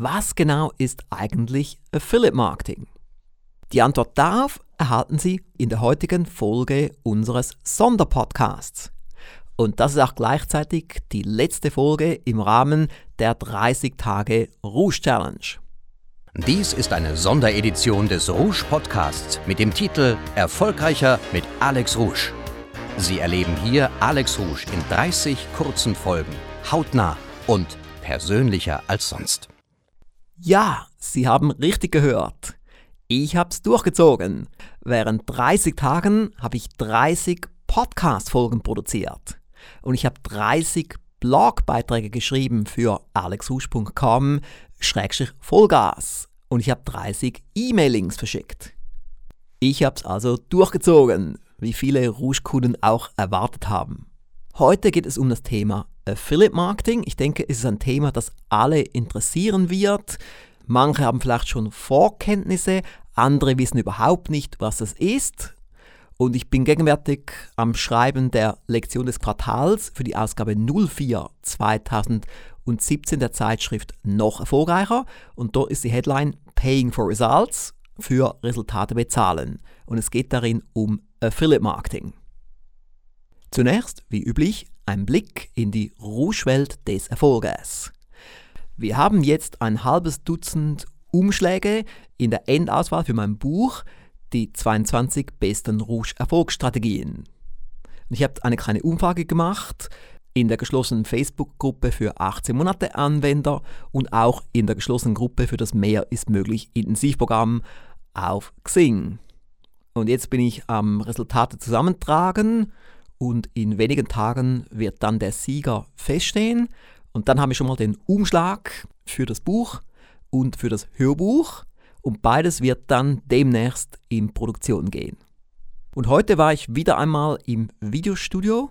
was genau ist eigentlich Affiliate Marketing? Die Antwort darauf erhalten Sie in der heutigen Folge unseres Sonderpodcasts. Und das ist auch gleichzeitig die letzte Folge im Rahmen der 30 Tage Rouge Challenge. Dies ist eine Sonderedition des Rouge Podcasts mit dem Titel Erfolgreicher mit Alex Rouge. Sie erleben hier Alex Rouge in 30 kurzen Folgen, hautnah und persönlicher als sonst. Ja, Sie haben richtig gehört. Ich hab's durchgezogen. Während 30 Tagen habe ich 30 Podcast-Folgen produziert. Und ich habe 30 Blogbeiträge geschrieben für alexhusch.com Vollgas. Und ich habe 30 E-Mailings verschickt. Ich habe es also durchgezogen, wie viele Rouge-Kunden auch erwartet haben. Heute geht es um das Thema Affiliate Marketing. Ich denke, es ist ein Thema, das alle interessieren wird. Manche haben vielleicht schon Vorkenntnisse, andere wissen überhaupt nicht, was es ist. Und ich bin gegenwärtig am Schreiben der Lektion des Quartals für die Ausgabe 04 2017 der Zeitschrift Noch erfolgreicher. Und dort ist die Headline Paying for Results für Resultate bezahlen. Und es geht darin um Affiliate Marketing. Zunächst, wie üblich, ein Blick in die Rouge-Welt des Erfolges. Wir haben jetzt ein halbes Dutzend Umschläge in der Endauswahl für mein Buch die 22 besten Rouge-Erfolgsstrategien. Ich habe eine kleine Umfrage gemacht in der geschlossenen Facebook-Gruppe für 18 Monate Anwender und auch in der geschlossenen Gruppe für das Mehr ist möglich Intensivprogramm auf Xing. Und jetzt bin ich am Resultate zusammentragen und in wenigen Tagen wird dann der Sieger feststehen. Und dann haben wir schon mal den Umschlag für das Buch und für das Hörbuch und beides wird dann demnächst in Produktion gehen. Und heute war ich wieder einmal im Videostudio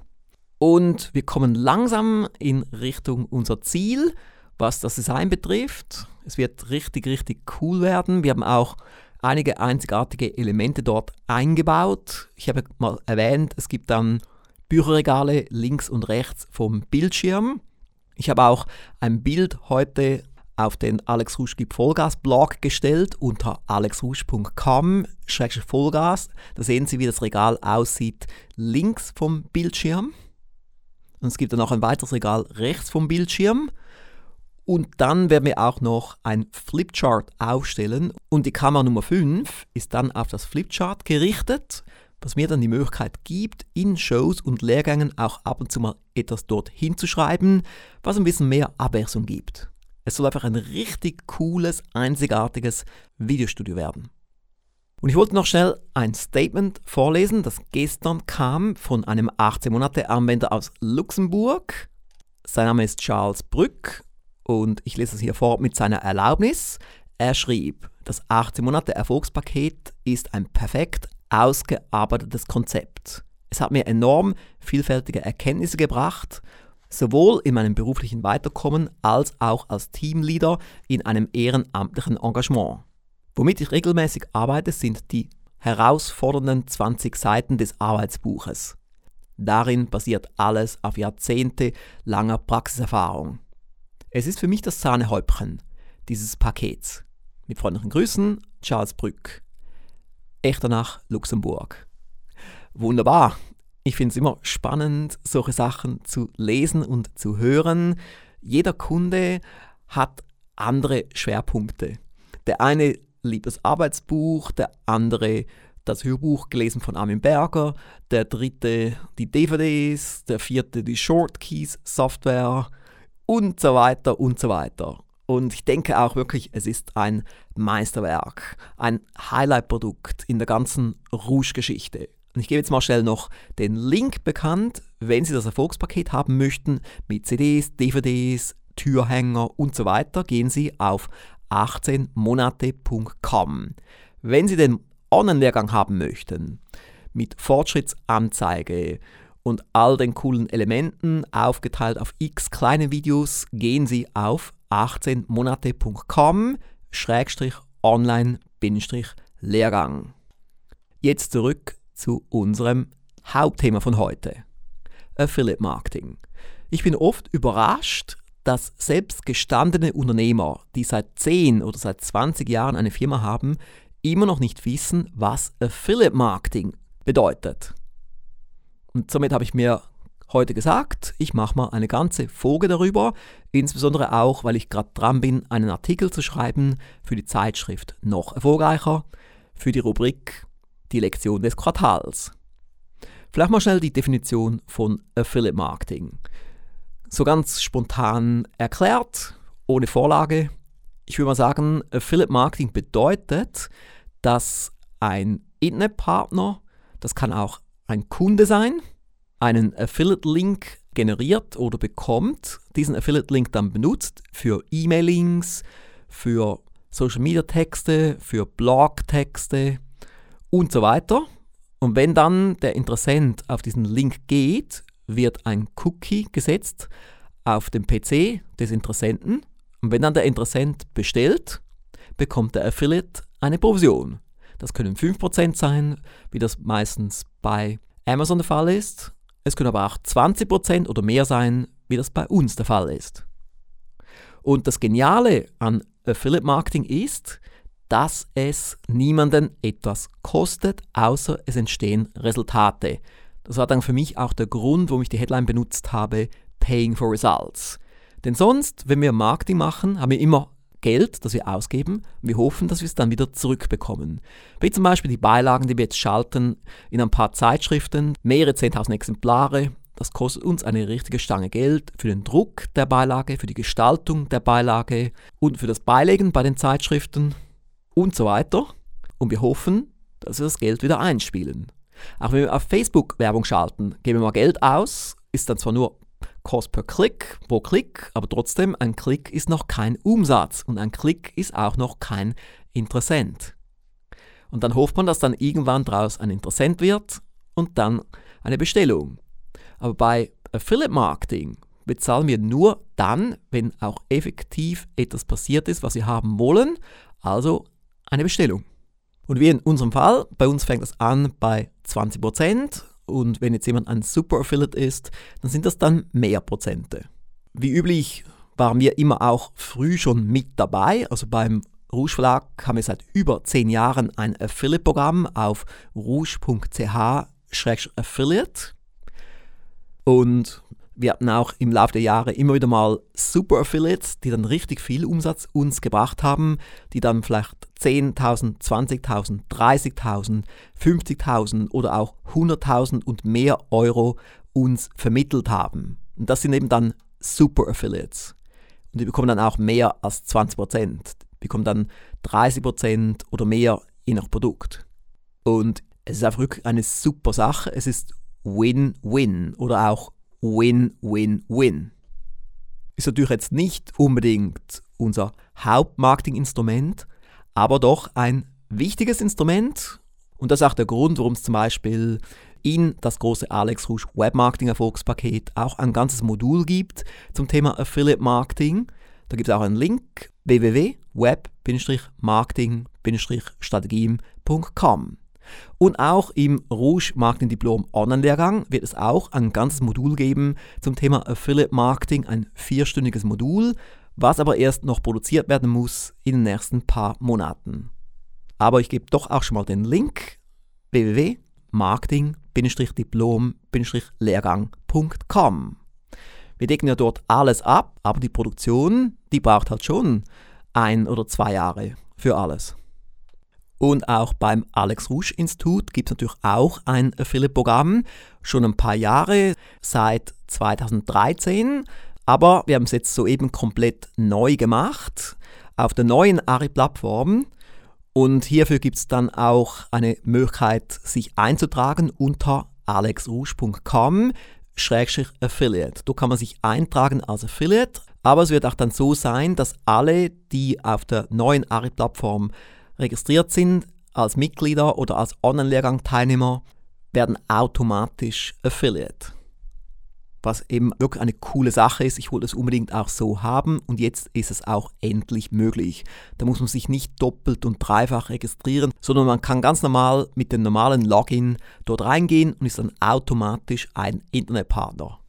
und wir kommen langsam in Richtung unser Ziel, was das Design betrifft. Es wird richtig, richtig cool werden. Wir haben auch einige einzigartige Elemente dort eingebaut. Ich habe mal erwähnt, es gibt dann Bücherregale links und rechts vom Bildschirm. Ich habe auch ein Bild heute auf den Alex Rusch gibt Vollgas Blog gestellt unter alexrusch.com-vollgas. Da sehen Sie, wie das Regal aussieht links vom Bildschirm. Und es gibt dann noch ein weiteres Regal rechts vom Bildschirm. Und dann werden wir auch noch ein Flipchart aufstellen. Und die Kamera Nummer 5 ist dann auf das Flipchart gerichtet, was mir dann die Möglichkeit gibt, in Shows und Lehrgängen auch ab und zu mal etwas dort hinzuschreiben, was ein bisschen mehr Abwechslung gibt. Es soll einfach ein richtig cooles, einzigartiges Videostudio werden. Und ich wollte noch schnell ein Statement vorlesen, das gestern kam von einem 18 Monate Anwender aus Luxemburg. Sein Name ist Charles Brück und ich lese es hier vor mit seiner Erlaubnis. Er schrieb, das 18 Monate Erfolgspaket ist ein perfekt ausgearbeitetes Konzept. Es hat mir enorm vielfältige Erkenntnisse gebracht sowohl in meinem beruflichen Weiterkommen als auch als Teamleader in einem ehrenamtlichen Engagement. Womit ich regelmäßig arbeite, sind die herausfordernden 20 Seiten des Arbeitsbuches. Darin basiert alles auf Jahrzehnte langer Praxiserfahrung. Es ist für mich das Sahnehäubchen dieses Pakets. Mit freundlichen Grüßen, Charles Brück. Echternach, Luxemburg. Wunderbar, ich finde es immer spannend, solche Sachen zu lesen und zu hören. Jeder Kunde hat andere Schwerpunkte. Der eine liebt das Arbeitsbuch, der andere das Hörbuch gelesen von Armin Berger, der dritte die DVDs, der vierte die Shortkeys Software und so weiter und so weiter. Und ich denke auch wirklich, es ist ein Meisterwerk, ein Highlight-Produkt in der ganzen Rouge-Geschichte. Und ich gebe jetzt mal schnell noch den Link bekannt, wenn Sie das Erfolgspaket haben möchten mit CDs, DVDs, Türhänger und so weiter, gehen Sie auf 18monate.com. Wenn Sie den Online-Lehrgang haben möchten, mit Fortschrittsanzeige und all den coolen Elementen aufgeteilt auf x kleine Videos, gehen Sie auf 18monate.com-online-Lehrgang. Jetzt zurück zu unserem Hauptthema von heute. Affiliate Marketing. Ich bin oft überrascht, dass selbst gestandene Unternehmer, die seit 10 oder seit 20 Jahren eine Firma haben, immer noch nicht wissen, was Affiliate Marketing bedeutet. Und somit habe ich mir heute gesagt, ich mache mal eine ganze Folge darüber, insbesondere auch, weil ich gerade dran bin, einen Artikel zu schreiben für die Zeitschrift Noch erfolgreicher, für die Rubrik Die Lektion des Quartals. Vielleicht mal schnell die Definition von Affiliate Marketing. So ganz spontan erklärt, ohne Vorlage. Ich würde mal sagen, Affiliate Marketing bedeutet, dass ein Internetpartner, das kann auch ein Kunde sein, einen Affiliate-Link generiert oder bekommt, diesen Affiliate-Link dann benutzt für E-Mail-Links, für Social-Media-Texte, für Blog-Texte und so weiter. Und wenn dann der Interessent auf diesen Link geht, wird ein Cookie gesetzt auf dem PC des Interessenten. Und wenn dann der Interessent bestellt, bekommt der Affiliate eine Provision. Das können 5% sein, wie das meistens bei Amazon der Fall ist. Es können aber auch 20% oder mehr sein, wie das bei uns der Fall ist. Und das Geniale an Affiliate Marketing ist, dass es niemanden etwas kostet, außer es entstehen Resultate. Das war dann für mich auch der Grund, warum ich die Headline benutzt habe, Paying for Results. Denn sonst, wenn wir Marketing machen, haben wir immer Geld, das wir ausgeben. Wir hoffen, dass wir es dann wieder zurückbekommen. Wie zum Beispiel die Beilagen, die wir jetzt schalten in ein paar Zeitschriften, mehrere 10.000 Exemplare. Das kostet uns eine richtige Stange Geld für den Druck der Beilage, für die Gestaltung der Beilage und für das Beilegen bei den Zeitschriften und so weiter. Und wir hoffen, dass wir das Geld wieder einspielen. Auch wenn wir auf Facebook Werbung schalten, geben wir mal Geld aus, ist dann zwar nur Cost per Klick pro Klick, aber trotzdem, ein Klick ist noch kein Umsatz und ein Klick ist auch noch kein Interessent. Und dann hofft man, dass dann irgendwann daraus ein Interessent wird und dann eine Bestellung. Aber bei Affiliate Marketing bezahlen wir nur dann, wenn auch effektiv etwas passiert ist, was wir haben wollen, also eine Bestellung. Und wie in unserem Fall, bei uns fängt das an bei 20% und wenn jetzt jemand ein Super Affiliate ist, dann sind das dann mehr Prozente. Wie üblich waren wir immer auch früh schon mit dabei. Also beim Rouge Verlag haben wir seit über zehn Jahren ein Affiliate-Programm auf rouge.ch-affiliate. Und wir hatten auch im Laufe der Jahre immer wieder mal Super Affiliates, die dann richtig viel Umsatz uns gebracht haben, die dann vielleicht 10.000, 20.000, 30.000, 50.000 oder auch 100.000 und mehr Euro uns vermittelt haben. Und das sind eben dann Super Affiliates. Und die bekommen dann auch mehr als 20%, bekommen dann 30% oder mehr je nach Produkt. Und es ist einfach wirklich eine super Sache. Es ist Win-Win oder auch Win-Win-Win. Ist natürlich jetzt nicht unbedingt unser Hauptmarketinginstrument, aber doch ein wichtiges Instrument. Und das ist auch der Grund, warum es zum Beispiel in das große Alex Rouge Webmarketing Erfolgspaket auch ein ganzes Modul gibt zum Thema Affiliate Marketing. Da gibt es auch einen Link www.web-marketing-strategien.com. Und auch im Rouge Marketing Diplom Online-Lehrgang wird es auch ein ganzes Modul geben zum Thema Affiliate Marketing, ein vierstündiges Modul, was aber erst noch produziert werden muss in den nächsten paar Monaten. Aber ich gebe doch auch schon mal den Link www.marketing-diplom-lehrgang.com. Wir decken ja dort alles ab, aber die Produktion, die braucht halt schon ein oder zwei Jahre für alles. Und auch beim Alex Rouge Institut gibt es natürlich auch ein Affiliate-Programm, schon ein paar Jahre, seit 2013. Aber wir haben es jetzt soeben komplett neu gemacht auf der neuen Ari-Plattform. Und hierfür gibt es dann auch eine Möglichkeit, sich einzutragen unter alexrouge.com Affiliate. Da kann man sich eintragen als Affiliate, aber es wird auch dann so sein, dass alle, die auf der neuen Ari-Plattform registriert sind als Mitglieder oder als Online-Lehrgang-Teilnehmer, werden automatisch Affiliate. Was eben wirklich eine coole Sache ist. Ich wollte es unbedingt auch so haben und jetzt ist es auch endlich möglich. Da muss man sich nicht doppelt und dreifach registrieren, sondern man kann ganz normal mit dem normalen Login dort reingehen und ist dann automatisch ein Internetpartner.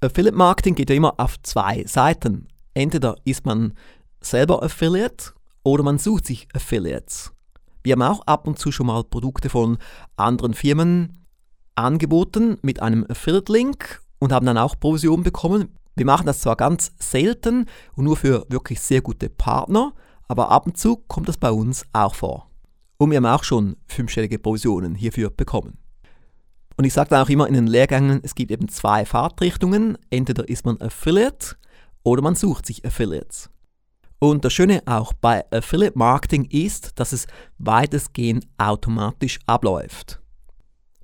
Affiliate Marketing geht ja immer auf zwei Seiten. Entweder ist man selber Affiliate oder man sucht sich Affiliates. Wir haben auch ab und zu schon mal Produkte von anderen Firmen angeboten mit einem Affiliate-Link und haben dann auch Provision bekommen. Wir machen das zwar ganz selten und nur für wirklich sehr gute Partner, aber ab und zu kommt das bei uns auch vor. Und wir haben auch schon fünfstellige Provisionen hierfür bekommen. Und ich sage dann auch immer in den Lehrgängen, es gibt eben zwei Fahrtrichtungen. Entweder ist man Affiliate oder man sucht sich Affiliates. Und das Schöne auch bei Affiliate Marketing ist, dass es weitestgehend automatisch abläuft.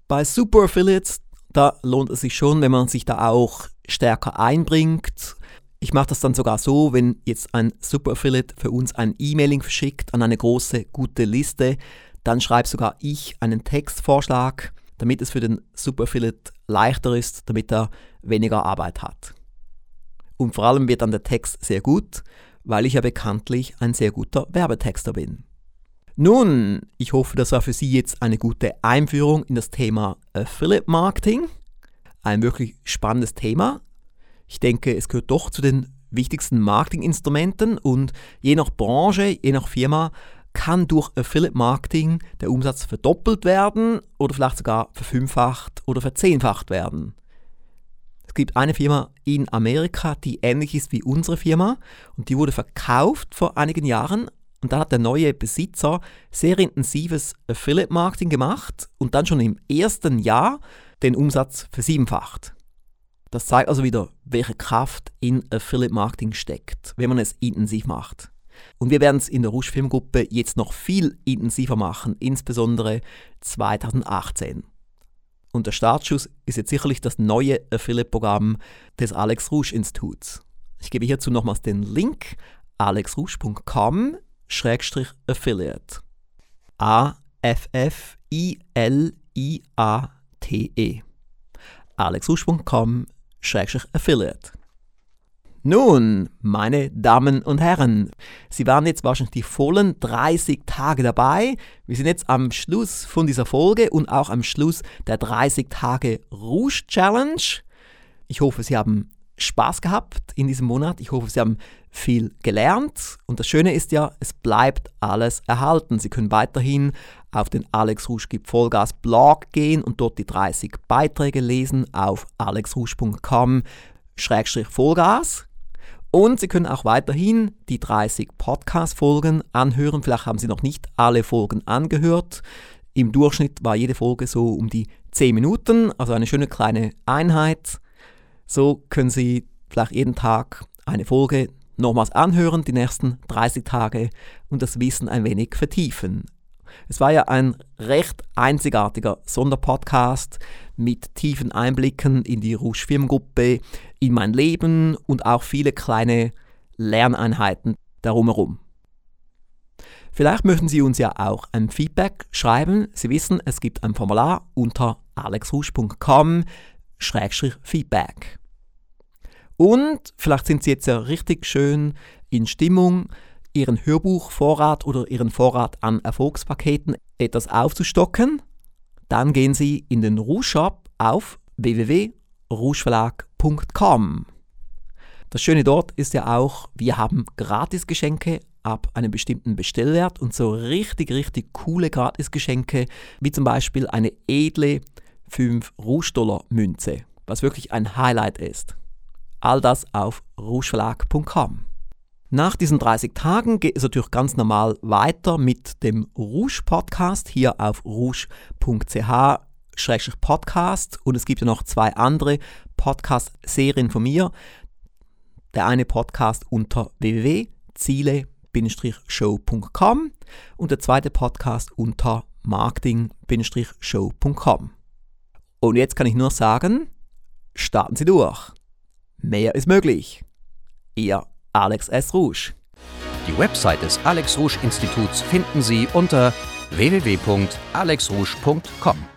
Bei Super Affiliates, da lohnt es sich schon, wenn man sich da auch stärker einbringt. Ich mache das dann sogar so, wenn jetzt ein Super Affiliate für uns ein E-Mailing verschickt an eine große, gute Liste, dann schreibe sogar ich einen Textvorschlag, damit es für den Super Affiliate leichter ist, damit er weniger Arbeit hat. Und vor allem wird dann der Text sehr gut, weil ich ja bekanntlich ein sehr guter Werbetexter bin. Nun, ich hoffe, das war für Sie jetzt eine gute Einführung in das Thema Affiliate Marketing. Ein wirklich spannendes Thema. Ich denke, es gehört doch zu den wichtigsten Marketinginstrumenten und je nach Branche, je nach Firma kann durch Affiliate Marketing der Umsatz verdoppelt werden oder vielleicht sogar verfünffacht oder verzehnfacht werden. Es gibt eine Firma in Amerika, die ähnlich ist wie unsere Firma und die wurde verkauft vor einigen Jahren und dann hat der neue Besitzer sehr intensives Affiliate Marketing gemacht und dann schon im ersten Jahr den Umsatz versiebenfacht. Das zeigt also wieder, welche Kraft in Affiliate Marketing steckt, wenn man es intensiv macht. Und wir werden es in der Rusch Filmgruppe jetzt noch viel intensiver machen, insbesondere 2018. Und der Startschuss ist jetzt sicherlich das neue Affiliate-Programm des Alex Rouge Instituts. Ich gebe hierzu nochmals den Link alexrouge.com-affiliate. A-F-F-I-L-I-A-T-E. alexrouge.com-affiliate. Nun, meine Damen und Herren, Sie waren jetzt wahrscheinlich die vollen 30 Tage dabei. Wir sind jetzt am Schluss von dieser Folge und auch am Schluss der 30 Tage Rouge Challenge. Ich hoffe, Sie haben Spaß gehabt in diesem Monat. Ich hoffe, Sie haben viel gelernt. Und das Schöne ist ja, es bleibt alles erhalten. Sie können weiterhin auf den Alex Rouge gibt Vollgas Blog gehen und dort die 30 Beiträge lesen auf alexrouge.com-vollgas. Und Sie können auch weiterhin die 30 Podcast-Folgen anhören. Vielleicht haben Sie noch nicht alle Folgen angehört. Im Durchschnitt war jede Folge so um die 10 Minuten, also eine schöne kleine Einheit. So können Sie vielleicht jeden Tag eine Folge nochmals anhören, die nächsten 30 Tage und das Wissen ein wenig vertiefen. Es war ja ein recht einzigartiger Sonderpodcast mit tiefen Einblicken in die Rouge Firmengruppe, in mein Leben und auch viele kleine Lerneinheiten darum herum. Vielleicht möchten Sie uns ja auch ein Feedback schreiben. Sie wissen, es gibt ein Formular unter alexrusch.com-feedback. Und vielleicht sind Sie jetzt ja richtig schön in Stimmung, Ihren Hörbuchvorrat oder Ihren Vorrat an Erfolgspaketen etwas aufzustocken. Dann gehen Sie in den Rouge Shop auf www.rougeverlag.com. Das Schöne dort ist ja auch, wir haben Gratisgeschenke ab einem bestimmten Bestellwert und so richtig, richtig coole Gratisgeschenke, wie zum Beispiel eine edle 5 Rouge-Dollar-Münze, was wirklich ein Highlight ist. All das auf rougeverlag.com. Nach diesen 30 Tagen geht es natürlich ganz normal weiter mit dem Rouge Podcast hier auf rouge.ch-podcast und es gibt ja noch zwei andere Podcast-Serien von mir. Der eine Podcast unter www.ziele-show.com und der zweite Podcast unter marketing-show.com. Und jetzt kann ich nur sagen, starten Sie durch. Mehr ist möglich. Ihr Alex S. Rouge. Die Website des Alex Rouge Instituts finden Sie unter www.alexrouge.com.